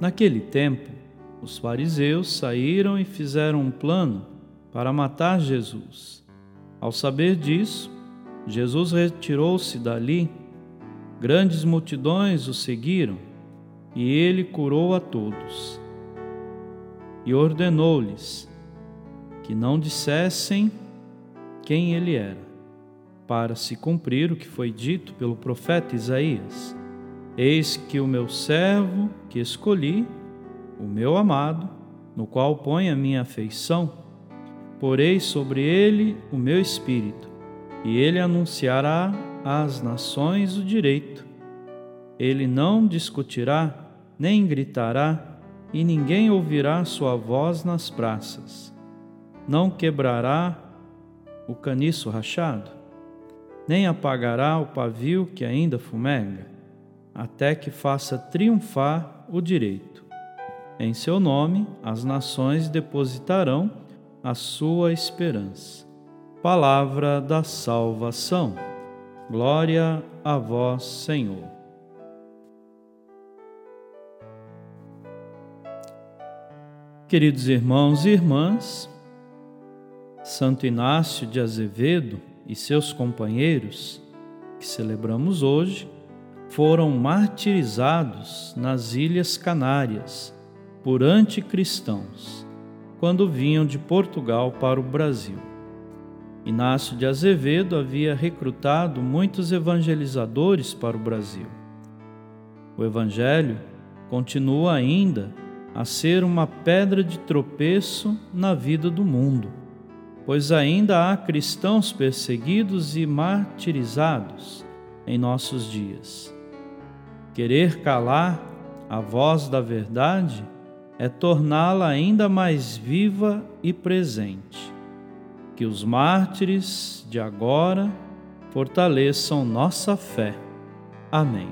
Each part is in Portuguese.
Naquele tempo, os fariseus saíram e fizeram um plano para matar Jesus. Ao saber disso, Jesus retirou-se dali, grandes multidões o seguiram e ele curou a todos. E ordenou-lhes que não dissessem quem ele era, para se cumprir o que foi dito pelo profeta Isaías Eis que o meu servo que escolhi, o meu amado, no qual põe a minha afeição, porei sobre ele o meu espírito, e ele anunciará às nações o direito. Ele não discutirá, nem gritará, e ninguém ouvirá sua voz nas praças. Não quebrará o caniço rachado, nem apagará o pavio que ainda fumega até que faça triunfar o direito. Em seu nome, as nações depositarão a sua esperança. Palavra da salvação. Glória a vós, Senhor. Queridos irmãos e irmãs, Santo Inácio de Azevedo e seus companheiros, que celebramos hoje, foram martirizados nas Ilhas Canárias por anticristãos, quando vinham de Portugal para o Brasil. Inácio de Azevedo havia recrutado muitos evangelizadores para o Brasil. O Evangelho continua ainda a ser uma pedra de tropeço na vida do mundo, pois ainda há cristãos perseguidos e martirizados em nossos dias. Querer calar a voz da verdade é torná-la ainda mais viva e presente. Que os mártires de agora fortaleçam nossa fé. Amém.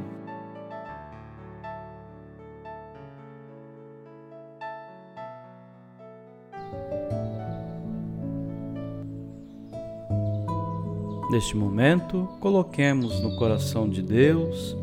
Neste momento, coloquemos no coração de Deus